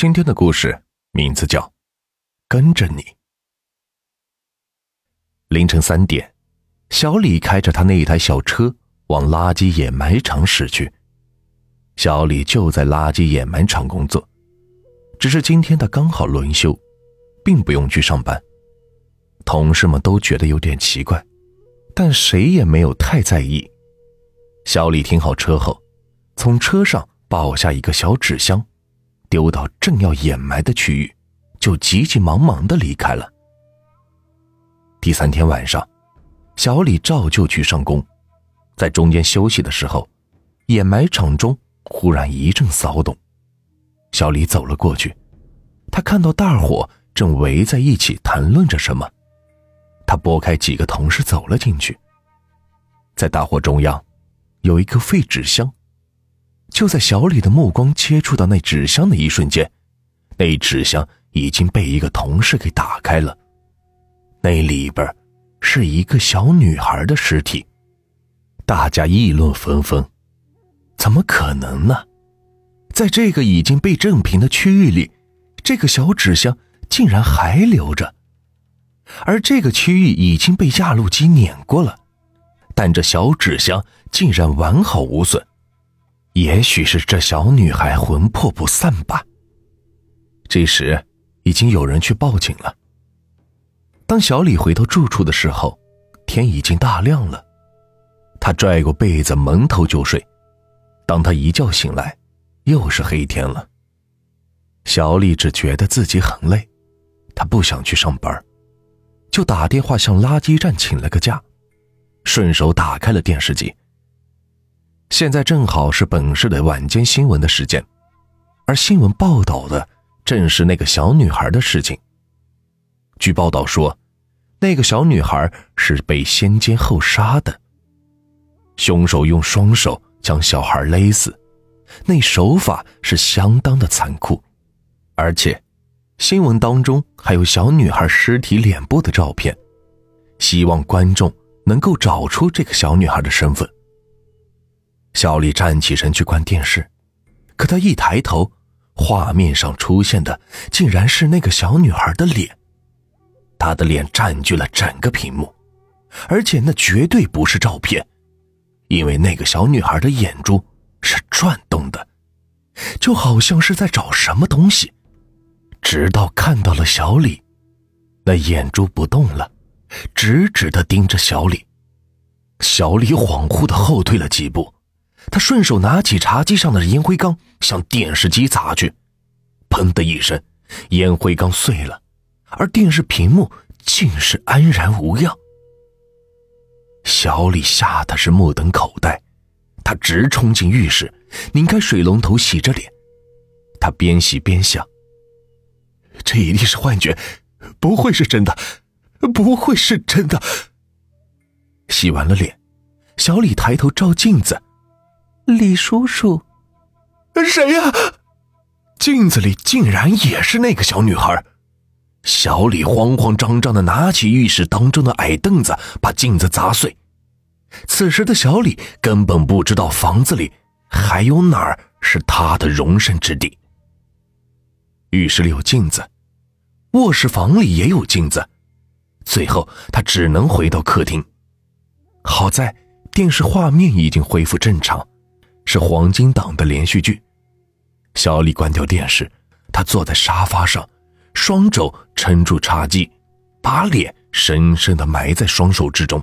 今天的故事名字叫《跟着你》。凌晨三点，小李开着他那一台小车往垃圾掩埋场驶去。小李就在垃圾掩埋场工作，只是今天他刚好轮休，并不用去上班。同事们都觉得有点奇怪，但谁也没有太在意。小李停好车后，从车上抱下一个小纸箱。丢到正要掩埋的区域，就急急忙忙的离开了。第三天晚上，小李照旧去上工，在中间休息的时候，掩埋场中忽然一阵骚动。小李走了过去，他看到大伙正围在一起谈论着什么。他拨开几个同事走了进去，在大伙中央，有一个废纸箱。就在小李的目光接触到那纸箱的一瞬间，那纸箱已经被一个同事给打开了。那里边是一个小女孩的尸体，大家议论纷纷。怎么可能呢？在这个已经被震平的区域里，这个小纸箱竟然还留着，而这个区域已经被压路机碾过了，但这小纸箱竟然完好无损。也许是这小女孩魂魄不散吧。这时，已经有人去报警了。当小李回到住处的时候，天已经大亮了。他拽过被子，蒙头就睡。当他一觉醒来，又是黑天了。小李只觉得自己很累，他不想去上班，就打电话向垃圾站请了个假，顺手打开了电视机。现在正好是本市的晚间新闻的时间，而新闻报道的正是那个小女孩的事情。据报道说，那个小女孩是被先奸后杀的，凶手用双手将小孩勒死，那手法是相当的残酷，而且新闻当中还有小女孩尸体脸部的照片，希望观众能够找出这个小女孩的身份。小李站起身去关电视，可他一抬头，画面上出现的竟然是那个小女孩的脸。她的脸占据了整个屏幕，而且那绝对不是照片，因为那个小女孩的眼珠是转动的，就好像是在找什么东西。直到看到了小李，那眼珠不动了，直直的盯着小李。小李恍惚的后退了几步。他顺手拿起茶几上的烟灰缸，向电视机砸去，砰的一声，烟灰缸碎了，而电视屏幕竟是安然无恙。小李吓得是目瞪口呆，他直冲进浴室，拧开水龙头洗着脸。他边洗边想：这一定是幻觉，不会是真的，不会是真的。洗完了脸，小李抬头照镜子。李叔叔，谁呀？镜子里竟然也是那个小女孩。小李慌慌张张的拿起浴室当中的矮凳子，把镜子砸碎。此时的小李根本不知道房子里还有哪儿是他的容身之地。浴室里有镜子，卧室房里也有镜子，最后他只能回到客厅。好在电视画面已经恢复正常。是黄金档的连续剧。小李关掉电视，他坐在沙发上，双肘撑住茶几，把脸深深的埋在双手之中。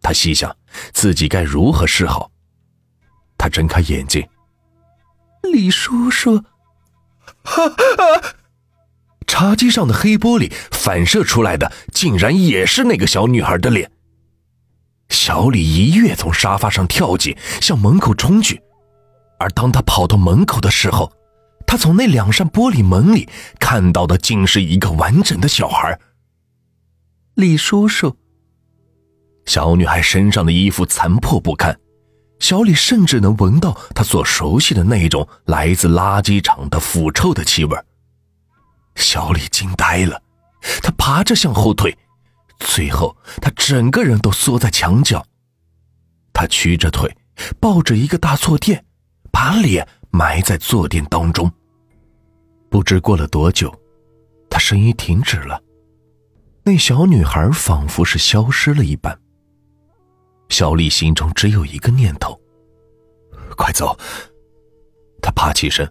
他细想自己该如何是好。他睁开眼睛，李叔叔，茶几上的黑玻璃反射出来的，竟然也是那个小女孩的脸。小李一跃从沙发上跳起，向门口冲去。而当他跑到门口的时候，他从那两扇玻璃门里看到的竟是一个完整的小孩。李叔叔，小女孩身上的衣服残破不堪，小李甚至能闻到他所熟悉的那种来自垃圾场的腐臭的气味。小李惊呆了，他爬着向后退。最后，他整个人都缩在墙角。他屈着腿，抱着一个大坐垫，把脸埋在坐垫当中。不知过了多久，他声音停止了。那小女孩仿佛是消失了一般。小丽心中只有一个念头：快走！他爬起身，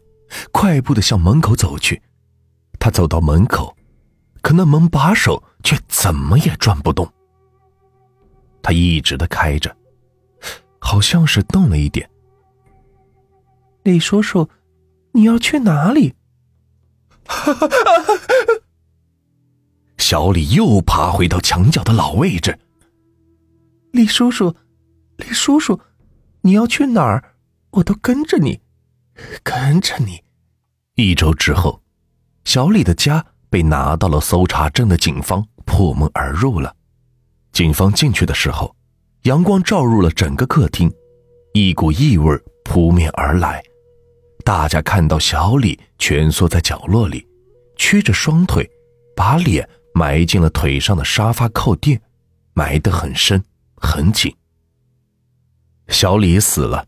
快步的向门口走去。他走到门口，可那门把手却怎么也转不动。他一直的开着，好像是动了一点。李叔叔，你要去哪里？小李又爬回到墙角的老位置。李叔叔，李叔叔，你要去哪儿？我都跟着你，跟着你。一周之后，小李的家被拿到了搜查证的警方破门而入了。警方进去的时候，阳光照入了整个客厅，一股异味扑面而来。大家看到小李蜷缩在角落里，屈着双腿，把脸埋进了腿上的沙发靠垫，埋得很深很紧。小李死了，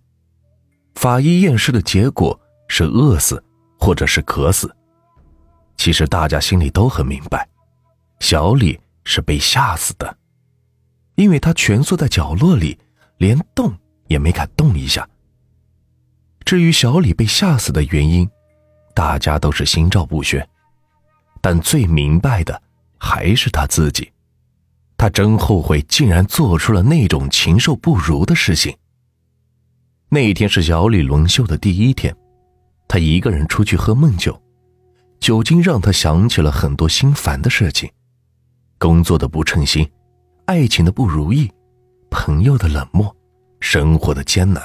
法医验尸的结果是饿死，或者是渴死。其实大家心里都很明白，小李是被吓死的。因为他蜷缩在角落里，连动也没敢动一下。至于小李被吓死的原因，大家都是心照不宣，但最明白的还是他自己。他真后悔，竟然做出了那种禽兽不如的事情。那一天是小李轮休的第一天，他一个人出去喝闷酒，酒精让他想起了很多心烦的事情，工作的不称心。爱情的不如意，朋友的冷漠，生活的艰难。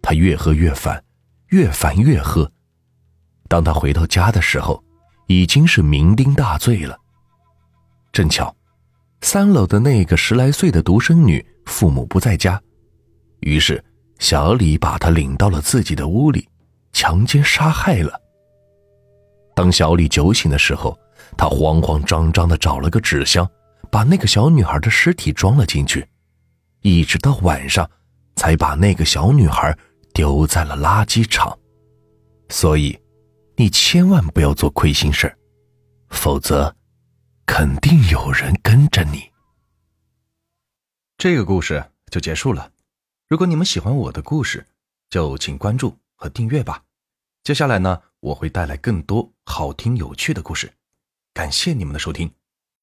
他越喝越烦，越烦越喝。当他回到家的时候，已经是酩酊大醉了。正巧，三楼的那个十来岁的独生女父母不在家，于是小李把她领到了自己的屋里，强奸杀害了。当小李酒醒的时候，他慌慌张张的找了个纸箱。把那个小女孩的尸体装了进去，一直到晚上，才把那个小女孩丢在了垃圾场。所以，你千万不要做亏心事否则，肯定有人跟着你。这个故事就结束了。如果你们喜欢我的故事，就请关注和订阅吧。接下来呢，我会带来更多好听有趣的故事。感谢你们的收听。